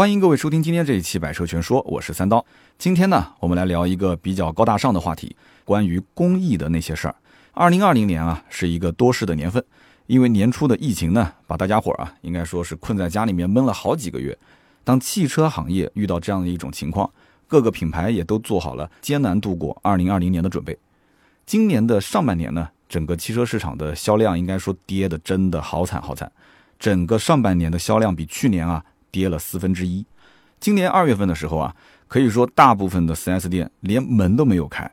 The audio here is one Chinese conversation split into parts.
欢迎各位收听今天这一期《百车全说》，我是三刀。今天呢，我们来聊一个比较高大上的话题，关于公益的那些事儿。二零二零年啊，是一个多事的年份，因为年初的疫情呢，把大家伙儿啊，应该说是困在家里面闷了好几个月。当汽车行业遇到这样的一种情况，各个品牌也都做好了艰难度过二零二零年的准备。今年的上半年呢，整个汽车市场的销量应该说跌的真的好惨好惨，整个上半年的销量比去年啊。跌了四分之一。今年二月份的时候啊，可以说大部分的 4S 店连门都没有开。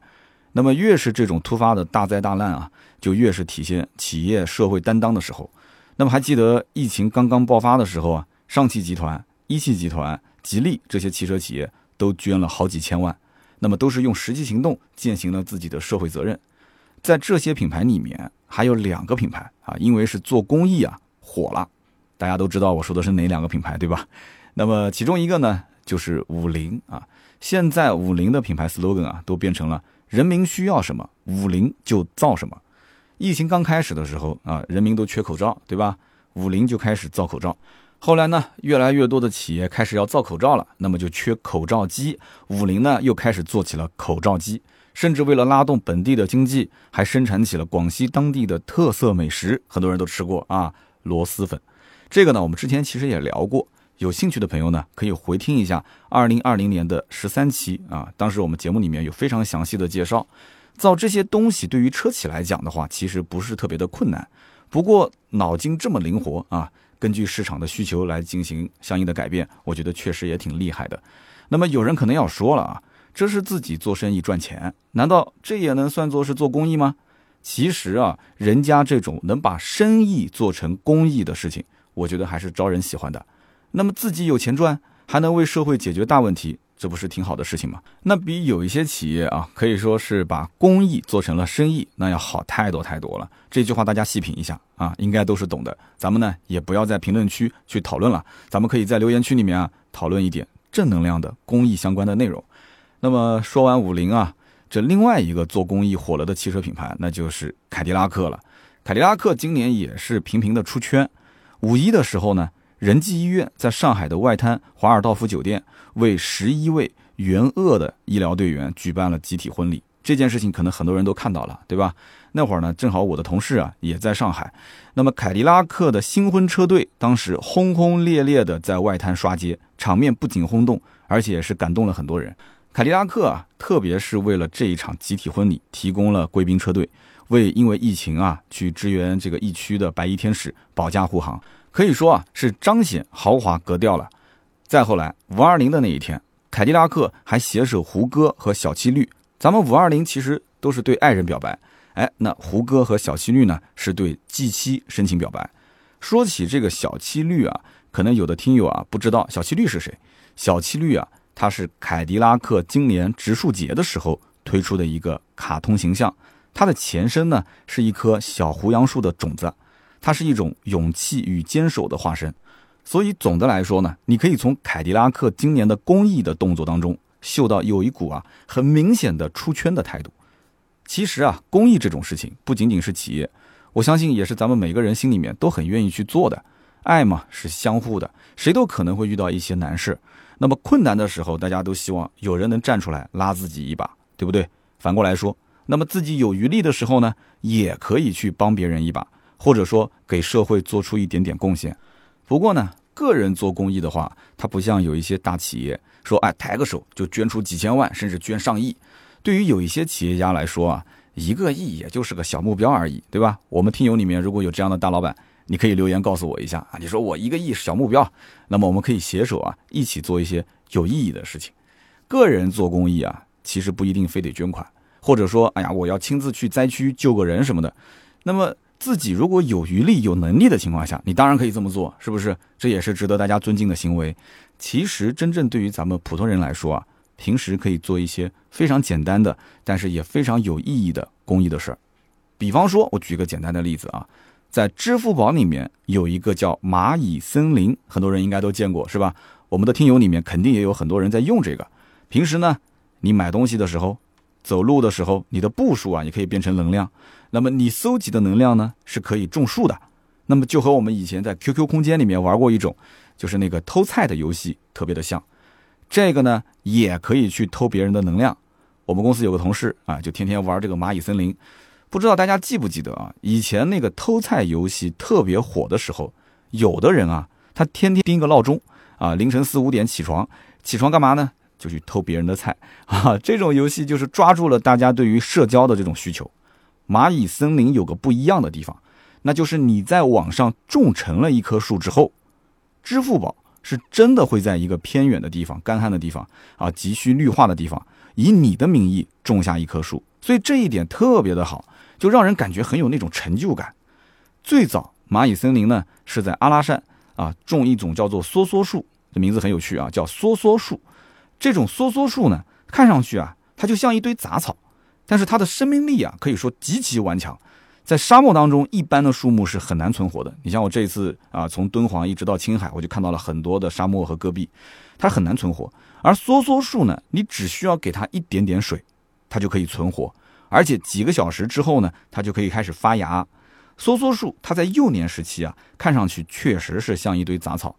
那么越是这种突发的大灾大难啊，就越是体现企业社会担当的时候。那么还记得疫情刚刚爆发的时候啊，上汽集团、一汽集团、吉利这些汽车企业都捐了好几千万，那么都是用实际行动践行了自己的社会责任。在这些品牌里面，还有两个品牌啊，因为是做公益啊，火了。大家都知道我说的是哪两个品牌，对吧？那么其中一个呢，就是五菱啊。现在五菱的品牌 slogan 啊，都变成了“人民需要什么，五菱就造什么”。疫情刚开始的时候啊，人民都缺口罩，对吧？五菱就开始造口罩。后来呢，越来越多的企业开始要造口罩了，那么就缺口罩机。五菱呢，又开始做起了口罩机，甚至为了拉动本地的经济，还生产起了广西当地的特色美食，很多人都吃过啊，螺蛳粉。这个呢，我们之前其实也聊过，有兴趣的朋友呢，可以回听一下二零二零年的十三期啊。当时我们节目里面有非常详细的介绍，造这些东西对于车企来讲的话，其实不是特别的困难。不过脑筋这么灵活啊，根据市场的需求来进行相应的改变，我觉得确实也挺厉害的。那么有人可能要说了啊，这是自己做生意赚钱，难道这也能算作是做公益吗？其实啊，人家这种能把生意做成公益的事情。我觉得还是招人喜欢的。那么自己有钱赚，还能为社会解决大问题，这不是挺好的事情吗？那比有一些企业啊，可以说是把公益做成了生意，那要好太多太多了。这句话大家细品一下啊，应该都是懂的。咱们呢也不要在评论区去讨论了，咱们可以在留言区里面啊讨论一点正能量的公益相关的内容。那么说完五菱啊，这另外一个做公益火了的汽车品牌，那就是凯迪拉克了。凯迪拉克今年也是频频的出圈。五一的时候呢，仁济医院在上海的外滩华尔道夫酒店为十一位援鄂的医疗队员举办了集体婚礼。这件事情可能很多人都看到了，对吧？那会儿呢，正好我的同事啊也在上海。那么凯迪拉克的新婚车队当时轰轰烈烈的在外滩刷街，场面不仅轰动，而且是感动了很多人。凯迪拉克啊，特别是为了这一场集体婚礼，提供了贵宾车队。为因为疫情啊，去支援这个疫区的白衣天使保驾护航，可以说啊是彰显豪华格调了。再后来五二零的那一天，凯迪拉克还携手胡歌和小七绿。咱们五二零其实都是对爱人表白，哎，那胡歌和小七绿呢是对 G 七深情表白。说起这个小七绿啊，可能有的听友啊不知道小七绿是谁。小七绿啊，它是凯迪拉克今年植树节的时候推出的一个卡通形象。它的前身呢是一棵小胡杨树的种子，它是一种勇气与坚守的化身。所以总的来说呢，你可以从凯迪拉克今年的公益的动作当中嗅到有一股啊很明显的出圈的态度。其实啊，公益这种事情不仅仅是企业，我相信也是咱们每个人心里面都很愿意去做的。爱嘛是相互的，谁都可能会遇到一些难事。那么困难的时候，大家都希望有人能站出来拉自己一把，对不对？反过来说。那么自己有余力的时候呢，也可以去帮别人一把，或者说给社会做出一点点贡献。不过呢，个人做公益的话，它不像有一些大企业说，哎，抬个手就捐出几千万，甚至捐上亿。对于有一些企业家来说啊，一个亿也就是个小目标而已，对吧？我们听友里面如果有这样的大老板，你可以留言告诉我一下啊。你说我一个亿是小目标，那么我们可以携手啊，一起做一些有意义的事情。个人做公益啊，其实不一定非得捐款。或者说，哎呀，我要亲自去灾区救个人什么的，那么自己如果有余力、有能力的情况下，你当然可以这么做，是不是？这也是值得大家尊敬的行为。其实，真正对于咱们普通人来说啊，平时可以做一些非常简单的，但是也非常有意义的公益的事儿。比方说，我举个简单的例子啊，在支付宝里面有一个叫蚂蚁森林，很多人应该都见过，是吧？我们的听友里面肯定也有很多人在用这个。平时呢，你买东西的时候。走路的时候，你的步数啊，也可以变成能量。那么你搜集的能量呢，是可以种树的。那么就和我们以前在 QQ 空间里面玩过一种，就是那个偷菜的游戏特别的像。这个呢，也可以去偷别人的能量。我们公司有个同事啊，就天天玩这个蚂蚁森林。不知道大家记不记得啊？以前那个偷菜游戏特别火的时候，有的人啊，他天天盯个闹钟啊，凌晨四五点起床，起床干嘛呢？就去偷别人的菜啊。这种游戏就是抓住了大家对于社交的这种需求。蚂蚁森林有个不一样的地方，那就是你在网上种成了一棵树之后，支付宝是真的会在一个偏远的地方、干旱的地方啊、急需绿化的地方，以你的名义种下一棵树。所以这一点特别的好。就让人感觉很有那种成就感。最早蚂蚁森林呢是在阿拉善啊种一种叫做梭梭树，这名字很有趣啊，叫梭梭树。这种梭梭树呢，看上去啊，它就像一堆杂草，但是它的生命力啊，可以说极其顽强。在沙漠当中，一般的树木是很难存活的。你像我这一次啊，从敦煌一直到青海，我就看到了很多的沙漠和戈壁，它很难存活。而梭梭树呢，你只需要给它一点点水，它就可以存活。而且几个小时之后呢，它就可以开始发芽。梭梭树它在幼年时期啊，看上去确实是像一堆杂草，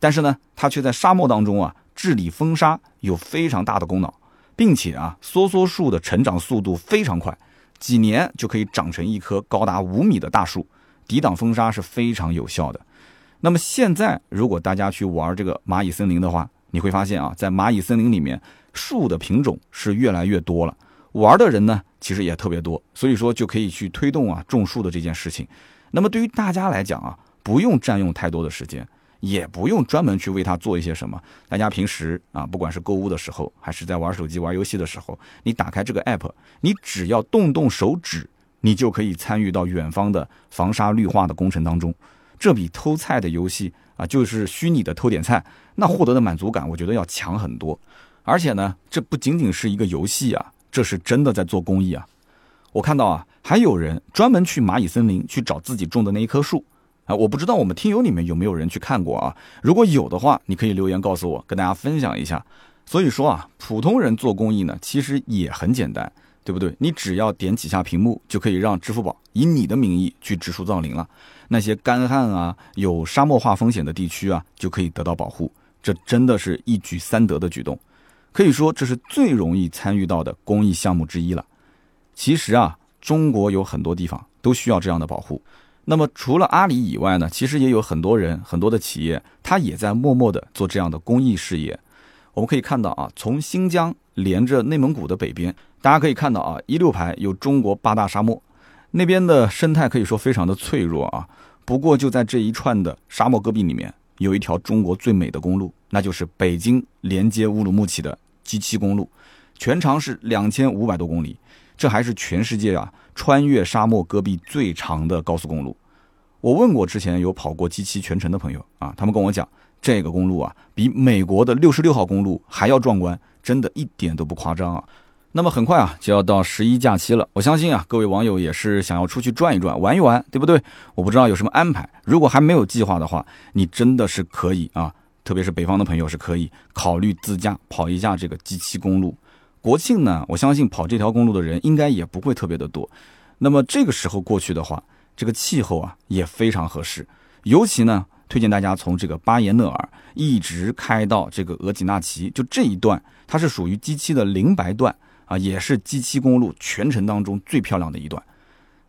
但是呢，它却在沙漠当中啊治理风沙有非常大的功劳，并且啊，梭梭树的成长速度非常快，几年就可以长成一棵高达五米的大树，抵挡风沙是非常有效的。那么现在如果大家去玩这个蚂蚁森林的话，你会发现啊，在蚂蚁森林里面，树的品种是越来越多了。玩的人呢，其实也特别多，所以说就可以去推动啊种树的这件事情。那么对于大家来讲啊，不用占用太多的时间，也不用专门去为它做一些什么。大家平时啊，不管是购物的时候，还是在玩手机、玩游戏的时候，你打开这个 app，你只要动动手指，你就可以参与到远方的防沙绿化的工程当中。这比偷菜的游戏啊，就是虚拟的偷点菜，那获得的满足感，我觉得要强很多。而且呢，这不仅仅是一个游戏啊。这是真的在做公益啊！我看到啊，还有人专门去蚂蚁森林去找自己种的那一棵树啊！我不知道我们听友里面有没有人去看过啊？如果有的话，你可以留言告诉我，跟大家分享一下。所以说啊，普通人做公益呢，其实也很简单，对不对？你只要点几下屏幕，就可以让支付宝以你的名义去植树造林了。那些干旱啊、有沙漠化风险的地区啊，就可以得到保护。这真的是一举三得的举动。可以说这是最容易参与到的公益项目之一了。其实啊，中国有很多地方都需要这样的保护。那么除了阿里以外呢，其实也有很多人、很多的企业，他也在默默的做这样的公益事业。我们可以看到啊，从新疆连着内蒙古的北边，大家可以看到啊，一六排有中国八大沙漠，那边的生态可以说非常的脆弱啊。不过就在这一串的沙漠戈壁里面，有一条中国最美的公路，那就是北京连接乌鲁木齐的。G 七公路全长是两千五百多公里，这还是全世界啊穿越沙漠戈壁最长的高速公路。我问过之前有跑过 G 七全程的朋友啊，他们跟我讲，这个公路啊比美国的六十六号公路还要壮观，真的一点都不夸张啊。那么很快啊就要到十一假期了，我相信啊各位网友也是想要出去转一转、玩一玩，对不对？我不知道有什么安排，如果还没有计划的话，你真的是可以啊。特别是北方的朋友是可以考虑自驾跑一下这个 G 七公路。国庆呢，我相信跑这条公路的人应该也不会特别的多。那么这个时候过去的话，这个气候啊也非常合适。尤其呢，推荐大家从这个巴彦淖尔一直开到这个额济纳旗，就这一段，它是属于 G 七的灵白段啊，也是 G 七公路全程当中最漂亮的一段。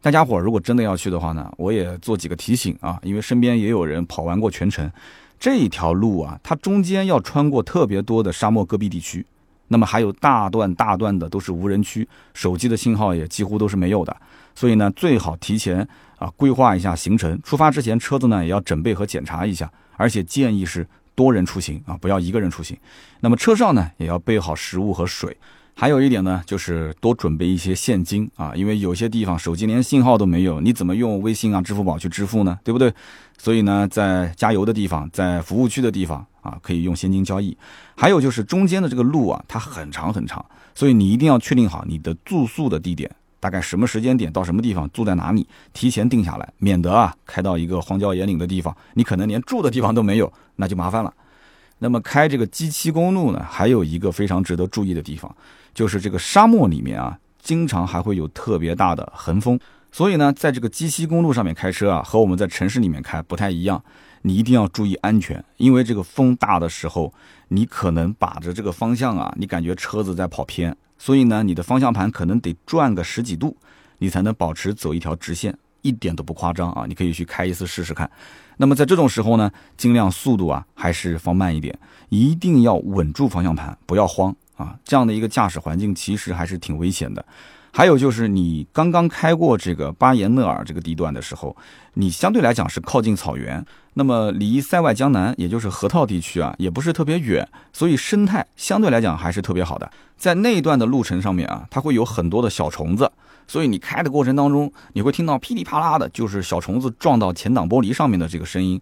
大家伙如果真的要去的话呢，我也做几个提醒啊，因为身边也有人跑完过全程。这一条路啊，它中间要穿过特别多的沙漠戈壁地区，那么还有大段大段的都是无人区，手机的信号也几乎都是没有的。所以呢，最好提前啊规划一下行程，出发之前车子呢也要准备和检查一下，而且建议是多人出行啊，不要一个人出行。那么车上呢也要备好食物和水。还有一点呢，就是多准备一些现金啊，因为有些地方手机连信号都没有，你怎么用微信啊、支付宝去支付呢？对不对？所以呢，在加油的地方，在服务区的地方啊，可以用现金交易。还有就是中间的这个路啊，它很长很长，所以你一定要确定好你的住宿的地点，大概什么时间点到什么地方住在哪里，提前定下来，免得啊开到一个荒郊野岭的地方，你可能连住的地方都没有，那就麻烦了。那么开这个 G 七公路呢，还有一个非常值得注意的地方。就是这个沙漠里面啊，经常还会有特别大的横风，所以呢，在这个鸡西公路上面开车啊，和我们在城市里面开不太一样。你一定要注意安全，因为这个风大的时候，你可能把着这个方向啊，你感觉车子在跑偏，所以呢，你的方向盘可能得转个十几度，你才能保持走一条直线，一点都不夸张啊！你可以去开一次试试看。那么在这种时候呢，尽量速度啊还是放慢一点，一定要稳住方向盘，不要慌啊！这样的一个驾驶环境其实还是挺危险的。还有就是你刚刚开过这个巴彦淖尔这个地段的时候，你相对来讲是靠近草原，那么离塞外江南也就是河套地区啊也不是特别远，所以生态相对来讲还是特别好的。在那一段的路程上面啊，它会有很多的小虫子。所以你开的过程当中，你会听到噼里啪啦的，就是小虫子撞到前挡玻璃上面的这个声音。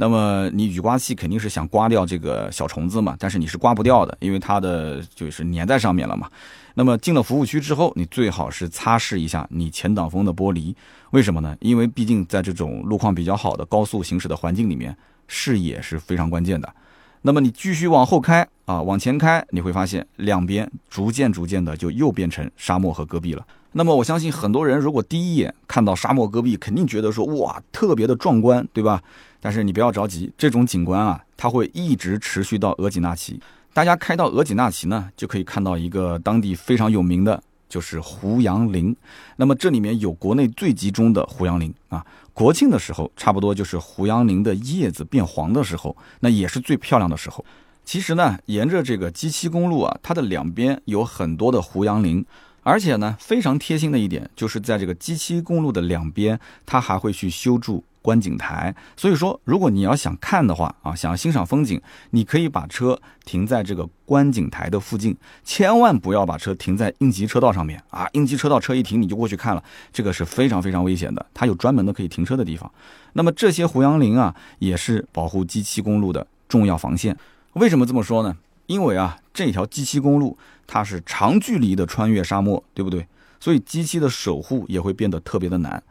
那么你雨刮器肯定是想刮掉这个小虫子嘛，但是你是刮不掉的，因为它的就是粘在上面了嘛。那么进了服务区之后，你最好是擦拭一下你前挡风的玻璃。为什么呢？因为毕竟在这种路况比较好的高速行驶的环境里面，视野是非常关键的。那么你继续往后开啊，往前开，你会发现两边逐渐逐渐的就又变成沙漠和戈壁了。那么我相信很多人如果第一眼看到沙漠戈壁，肯定觉得说哇特别的壮观，对吧？但是你不要着急，这种景观啊，它会一直持续到额济纳旗。大家开到额济纳旗呢，就可以看到一个当地非常有名的，就是胡杨林。那么这里面有国内最集中的胡杨林啊。国庆的时候，差不多就是胡杨林的叶子变黄的时候，那也是最漂亮的时候。其实呢，沿着这个 G7 公路啊，它的两边有很多的胡杨林。而且呢，非常贴心的一点，就是在这个 G7 公路的两边，它还会去修筑观景台。所以说，如果你要想看的话啊，想要欣赏风景，你可以把车停在这个观景台的附近，千万不要把车停在应急车道上面啊！应急车道车一停，你就过去看了，这个是非常非常危险的。它有专门的可以停车的地方。那么这些胡杨林啊，也是保护 G7 公路的重要防线。为什么这么说呢？因为啊，这条 G7 公路它是长距离的穿越沙漠，对不对？所以机器的守护也会变得特别的难。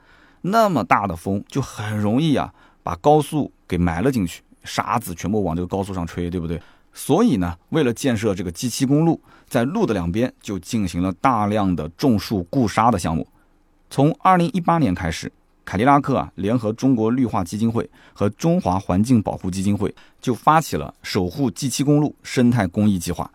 那么大的风就很容易啊，把高速给埋了进去，沙子全部往这个高速上吹，对不对？所以呢，为了建设这个 G7 公路，在路的两边就进行了大量的种树固沙的项目。从2018年开始。凯迪拉克啊，联合中国绿化基金会和中华环境保护基金会，就发起了守护 G7 公路生态公益计划。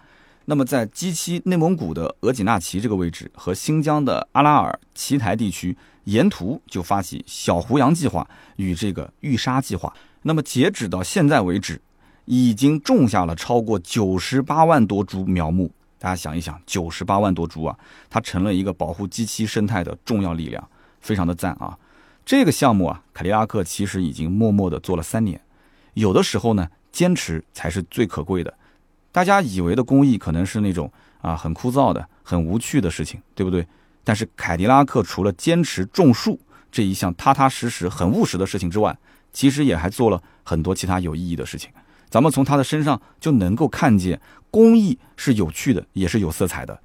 那么，在 G7 内蒙古的额济纳旗这个位置和新疆的阿拉尔奇台地区，沿途就发起小胡杨计划与这个育沙计划。那么，截止到现在为止，已经种下了超过九十八万多株苗木。大家想一想，九十八万多株啊，它成了一个保护 G7 生态的重要力量，非常的赞啊！这个项目啊，凯迪拉克其实已经默默的做了三年。有的时候呢，坚持才是最可贵的。大家以为的公益可能是那种啊很枯燥的、很无趣的事情，对不对？但是凯迪拉克除了坚持种树这一项踏踏实实、很务实的事情之外，其实也还做了很多其他有意义的事情。咱们从他的身上就能够看见，公益是有趣的，也是有色彩的。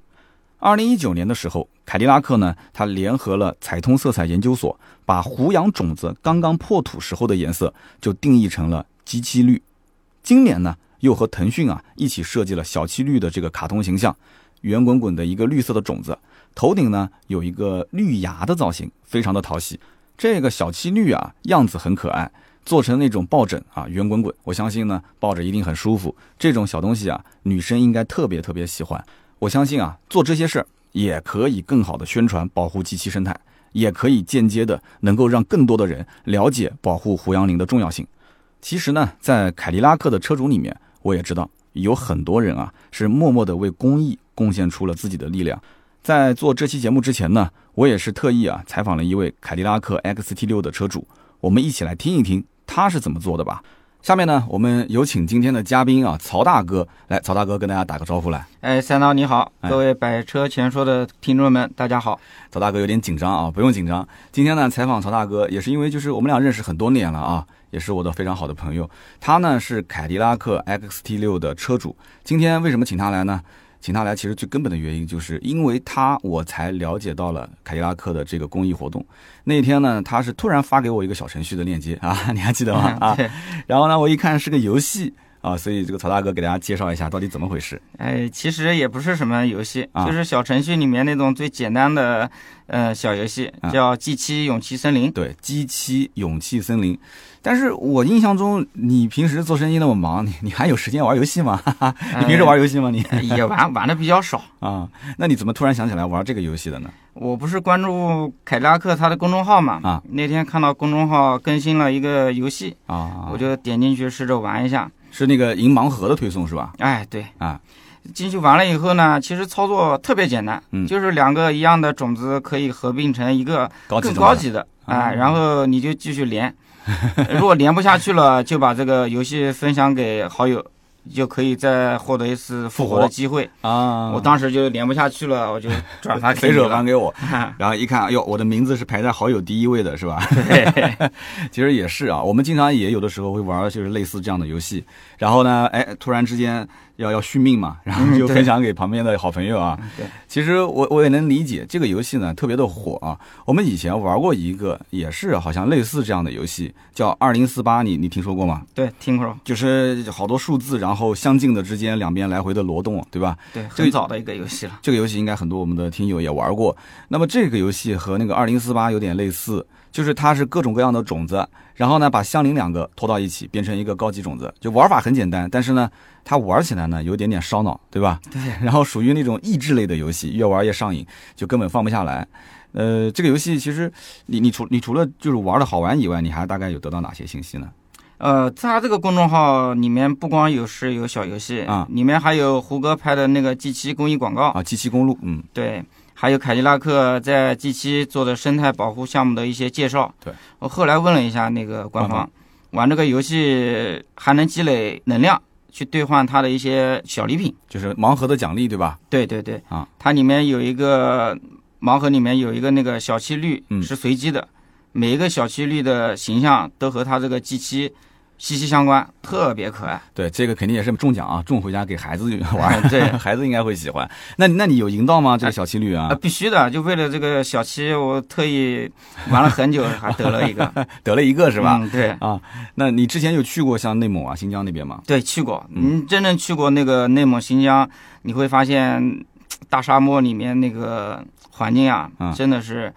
二零一九年的时候，凯迪拉克呢，它联合了彩通色彩研究所，把胡杨种子刚刚破土时候的颜色就定义成了鸡七绿。今年呢，又和腾讯啊一起设计了小七绿的这个卡通形象，圆滚滚的一个绿色的种子，头顶呢有一个绿芽的造型，非常的讨喜。这个小七绿啊，样子很可爱，做成那种抱枕啊，圆滚滚，我相信呢，抱着一定很舒服。这种小东西啊，女生应该特别特别喜欢。我相信啊，做这些事儿也可以更好的宣传保护 G7 生态，也可以间接的能够让更多的人了解保护胡杨林的重要性。其实呢，在凯迪拉克的车主里面，我也知道有很多人啊是默默的为公益贡献出了自己的力量。在做这期节目之前呢，我也是特意啊采访了一位凯迪拉克 XT6 的车主，我们一起来听一听他是怎么做的吧。下面呢，我们有请今天的嘉宾啊，曹大哥来，曹大哥跟大家打个招呼来。哎，三刀你好，各位百车全说的听众们，大家好。曹大哥有点紧张啊，不用紧张。今天呢，采访曹大哥也是因为就是我们俩认识很多年了啊，也是我的非常好的朋友。他呢是凯迪拉克 XT6 的车主。今天为什么请他来呢？请他来，其实最根本的原因就是因为他，我才了解到了凯迪拉克的这个公益活动。那天呢，他是突然发给我一个小程序的链接啊，你还记得吗？啊，然后呢，我一看是个游戏啊，所以这个曹大哥给大家介绍一下到底怎么回事。哎，其实也不是什么游戏，啊就是小程序里面那种最简单的呃小游戏，啊叫 G 七勇气森林。对，G 七勇气森林。但是我印象中，你平时做生意那么忙，你你还有时间玩游戏吗？哈哈，你平时玩游戏吗？你呃也玩 玩的比较少。啊，那你怎么突然想起来玩这个游戏的呢？我不是关注凯迪拉克他的公众号嘛？啊，那天看到公众号更新了一个游戏，啊，我就点进去试着玩一下。是那个银盲盒的推送是吧？哎，对，啊，进去玩了以后呢，其实操作特别简单，嗯就是两个一样的种子可以合并成一个更高级的，啊哎，然后你就继续连，如果连不下去了，就把这个游戏分享给好友，就可以再获得一次复活的机会。啊，我当时就连不下去了，我就转发 给随。手还给我，然后一看，哎呦，我的名字是排在好友第一位的，是吧？对，其实也是啊，我们经常也有的时候会玩，就是类似这样的游戏。然后呢，哎，突然之间要要续命嘛，然后就分享给旁边的好朋友啊。对，其实我我也能理解这个游戏呢特别的火啊。我们以前玩过一个，也是好像类似这样的游戏，叫二零四八，你你听说过吗？对，听过，就是好多数字，然后相近的之间两边来回的挪动，对吧？对，这个很早的一个游戏了。这个游戏应该很多我们的听友也玩过。那么这个游戏和那个二零四八有点类似，就是它是各种各样的种子，然后呢把相邻两个拖到一起，变成一个高级种子。就玩法很简单，但是呢它玩起来呢有点点烧脑，对吧？对，然后属于那种益智类的游戏，越玩越上瘾，就根本放不下来。呃，这个游戏其实你你除你除了就是玩的好玩以外，你还大概有得到哪些信息呢？呃，它这个公众号里面不光有是有小游戏啊里面还有胡歌拍的那个 G 七公益广告，啊，，G 七公路，嗯，对，还有凯迪拉克在 G 七做的生态保护项目的一些介绍。对，我后来问了一下那个官官方，玩这个游戏还能积累能量，去兑换它的一些小礼品。就是盲盒的奖励，对吧？对对对，啊，它里面有一个盲盒，里面有一个那个小七绿嗯是随机的，每一个小七绿的形象都和它这个 G 七息息相关，特别可爱。对，这个肯定也是中奖啊，中回家给孩子 玩，对 孩子应该会喜欢。那那你有赢到吗？这个小七绿啊啊，，必须的！就为了这个小七，我特意玩了很久，还得了一个，得了一个是吧？嗯，对啊，那你之前有去过像内蒙啊、新疆那边吗？对，去过。嗯你真正去过那个内蒙、新疆，你会发现大沙漠里面那个环境啊嗯，真的是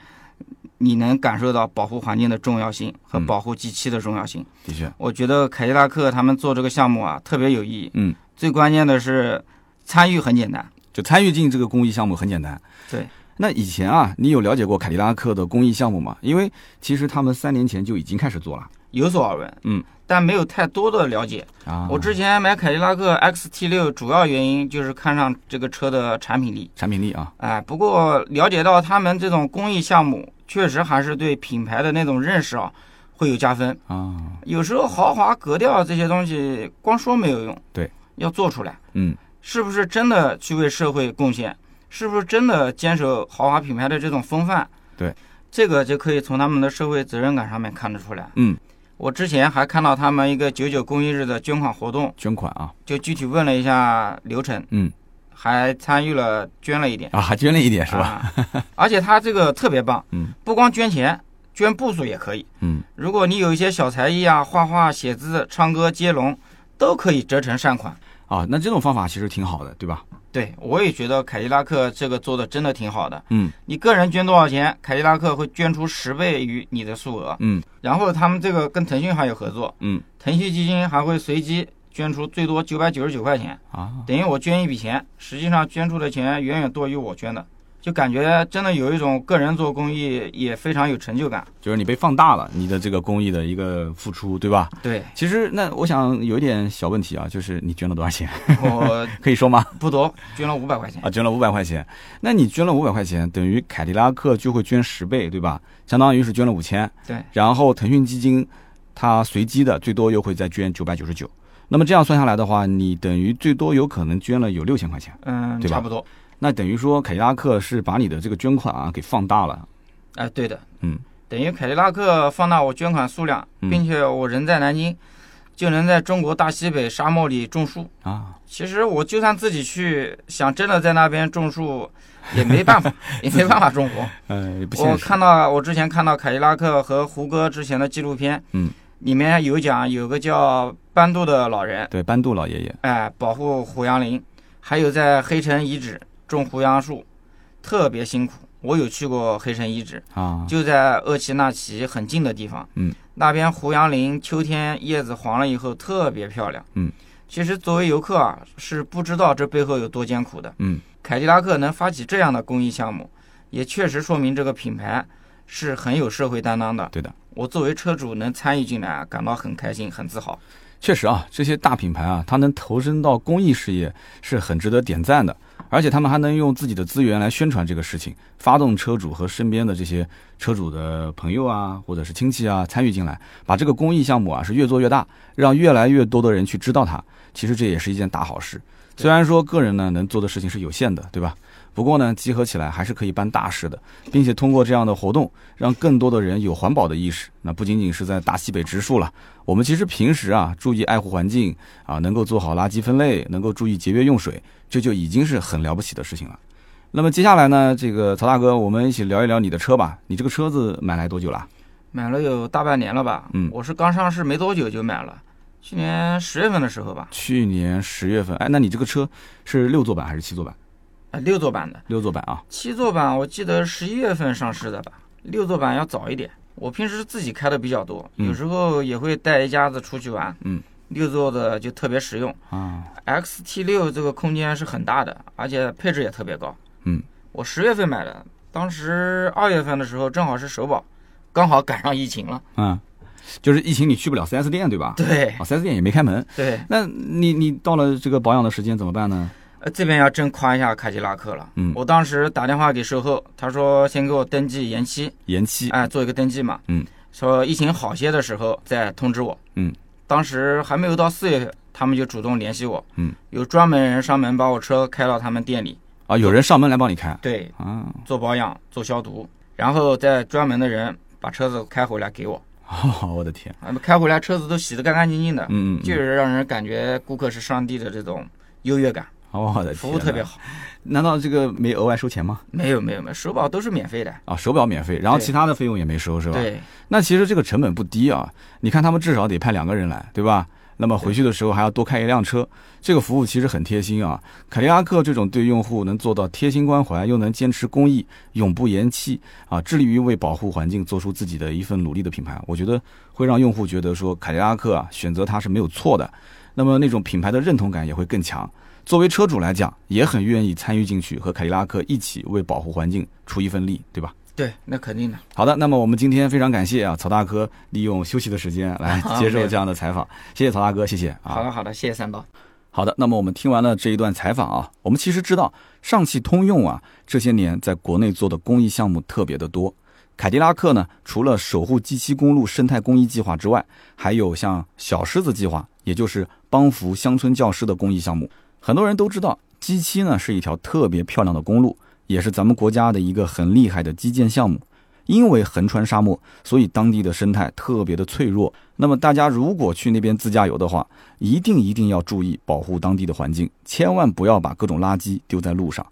你能感受到保护环境的重要性和嗯保护机器的重要性。的确，我觉得凯迪拉克他们做这个项目啊，特别有意义。嗯，最关键的是参与很简单。就参与进这个公益项目很简单。对。那以前啊，你有了解过凯迪拉克的公益项目吗？因为其实他们三年前就已经开始做了有所耳闻，嗯，但没有太多的了解。啊。我之前买凯迪拉克 XT 六，主要原因就是看上这个车的产品力。产品力啊，哎，不过了解到他们这种公益项目，确实还是对品牌的那种认识啊，会有加分。啊，有时候豪华格调这些东西，光说没有用，对，要做出来，嗯，是不是真的去为社会贡献？是不是真的坚守豪华品牌的这种风范？对，这个就可以从他们的社会责任感上面看得出来。嗯，我之前还看到他们一个九九公益日的捐款活动，捐款啊，就具体问了一下流程，嗯，还参与了捐了一点。啊，还捐了一点是吧？啊？而且他这个特别棒，嗯，不光捐钱，捐步数也可以。嗯，如果你有一些小才艺啊，画画、写字、唱歌、接龙，都可以折成善款。啊，那这种方法其实挺好的，对吧？对，我也觉得凯迪拉克这个做的真的挺好的。嗯你个人捐多少钱，凯迪拉克会捐出十倍于你的数额。嗯然后他们这个跟腾讯还有合作，嗯腾讯基金还会随机捐出最多九百九十九块钱，啊，等于我捐一笔钱，实际上捐出的钱远远多于我捐的，就感觉真的有一种个人做公益也非常有成就感。就是你被放大了你的这个公益的一个付出，对吧？对其实那我想有一点小问题啊，就是你捐了多少钱？我 可以说吗？不多，捐了五百块钱。啊，捐了五百块钱，那你捐了五百块钱，等于凯迪拉克就会捐十倍，对吧？相当于是捐了五千。对。然后腾讯基金它随机的最多又会再捐九百九十九，那么这样算下来的话，你等于最多有可能捐了有六千块钱。嗯，对吧差不多。那等于说凯迪拉克是把你的这个捐款啊给放大了。哎，对的，嗯，等于凯迪拉克放大我捐款数量，嗯并且我人在南京，就能在中国大西北沙漠里种树。啊，其实我就算自己去，想真的在那边种树，也没办法，也没办法种活。呃，也不我。看到我之前看到凯迪拉克和胡歌之前的纪录片，嗯，里面有讲有个叫班渡的老人，对，班渡老爷爷，哎，保护胡杨林，还有在黑城遗址种胡杨树，特别辛苦。我有去过黑城遗址，啊，就在厄齐纳旗很近的地方。嗯，那边胡杨林秋天叶子黄了以后特别漂亮。嗯，其实作为游客啊，是不知道这背后有多艰苦的。嗯，凯迪拉克能发起这样的公益项目，也确实说明这个品牌是很有社会担当的。对的，我作为车主能参与进来，感到很开心，很自豪。确实啊，这些大品牌啊，它能投身到公益事业是很值得点赞的，而且他们还能用自己的资源来宣传这个事情，发动车主和身边的这些车主的朋友啊，或者是亲戚啊参与进来，把这个公益项目啊是越做越大，让越来越多的人去知道它。其实这也是一件大好事。虽然说个人呢能做的事情是有限的，对吧？不过呢，集合起来还是可以办大事的，并且通过这样的活动，让更多的人有环保的意识。那不仅仅是在大西北植树了，我们其实平时啊，注意爱护环境啊，能够做好垃圾分类，能够注意节约用水，这就已经是很了不起的事情了。那么接下来呢，这个曹大哥，我们一起聊一聊你的车吧。你这个车子买来多久了？买了有大半年了吧？嗯我是刚上市没多久就买了，去年十月份的时候吧，去年十月份。哎，那你这个车是六座版还是七座版？啊，六座版的。六座版啊。七座版我记得十一月份上市的吧，六座版要早一点。我平时自己开的比较多，嗯有时候也会带一家子出去玩。嗯，六座的就特别实用。啊，XT 六这个空间是很大的，而且配置也特别高。嗯，我十月份买的，当时二月份的时候正好是首保，刚好赶上疫情了。嗯，就是疫情你去不了 4S 店对吧？对啊，4S 店也没开门。对，那你你到了这个保养的时间怎么办呢？呃，这边要真夸一下凯迪拉克了。嗯我当时打电话给售后，他说先给我登记延期，延期。哎，做一个登记嘛。嗯，说疫情好些的时候再通知我。嗯，当时还没有到四月份，他们就主动联系我。嗯，有专门人上门把我车开到他们店里，啊，有人上门来帮你开对，啊。做保养、做消毒，然后再专门的人把车子开回来给我。哦，我的天。啊，开回来车子都洗得干干净净的，嗯嗯，嗯就是让人感觉顾客是上帝的这种优越感，哦 我的，服务特别。好。难道这个没额外收钱吗？没有没有没有，手保都是免费的。啊，手表免费，然后其他的费用也没收是吧？。对，那其实这个成本不低啊，你看他们至少得派两个人来，对吧？那么回去的时候还要多开一辆车，这个服务其实很贴心啊。凯迪拉克这种对用户能做到贴心关怀，又能坚持公益，永不言弃啊，致力于为保护环境做出自己的一份努力的品牌，我觉得会让用户觉得说凯迪拉克啊选择它是没有错的。那么那种品牌的认同感也会更强。作为车主来讲，也很愿意参与进去，和凯迪拉克一起为保护环境出一份力，对吧？对，那肯定的。好的，那么我们今天非常感谢啊曹大哥利用休息的时间来 接受这样的采访，谢谢曹大哥，谢谢啊。好的好的，谢谢三刀。好的，那么我们听完了这一段采访啊，我们其实知道上汽通用啊这些年在国内做的公益项目特别的多。凯迪拉克呢，除了守护 G 七公路生态公益计划之外，还有像小狮子计划，也就是帮扶乡村教师的公益项目。很多人都知道，G 7呢是一条特别漂亮的公路，也是咱们国家的一个很厉害的基建项目。因为横穿沙漠，所以当地的生态特别的脆弱。那么大家如果去那边自驾游的话，一定一定要注意保护当地的环境，千万不要把各种垃圾丢在路上。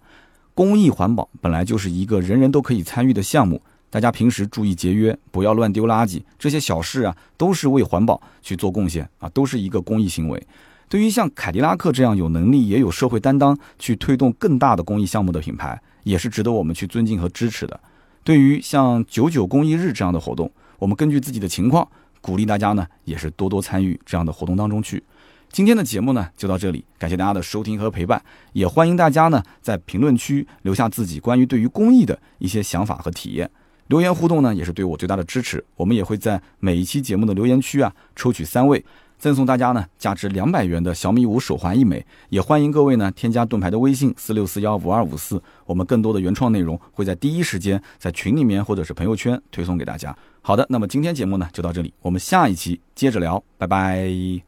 公益环保本来就是一个人人都可以参与的项目，大家平时注意节约，不要乱丢垃圾，这些小事啊，都是为环保去做贡献啊，都是一个公益行为。对于像凯迪拉克这样有能力也有社会担当去推动更大的公益项目的品牌，也是值得我们去尊敬和支持的。对于像九九公益日这样的活动，我们根据自己的情况，鼓励大家呢也是多多参与这样的活动当中去。今天的节目呢就到这里，感谢大家的收听和陪伴，也欢迎大家呢在评论区留下自己关于对于公益的一些想法和体验。留言互动呢也是对我最大的支持，我们也会在每一期节目的留言区啊抽取三位。赠送大家呢价值两百元的小米五手环一枚，也欢迎各位呢添加盾牌的微信四六四幺五二五四，我们更多的原创内容会在第一时间在群里面或者是朋友圈推送给大家。好的，那么今天节目呢就到这里，我们下一期接着聊，拜拜。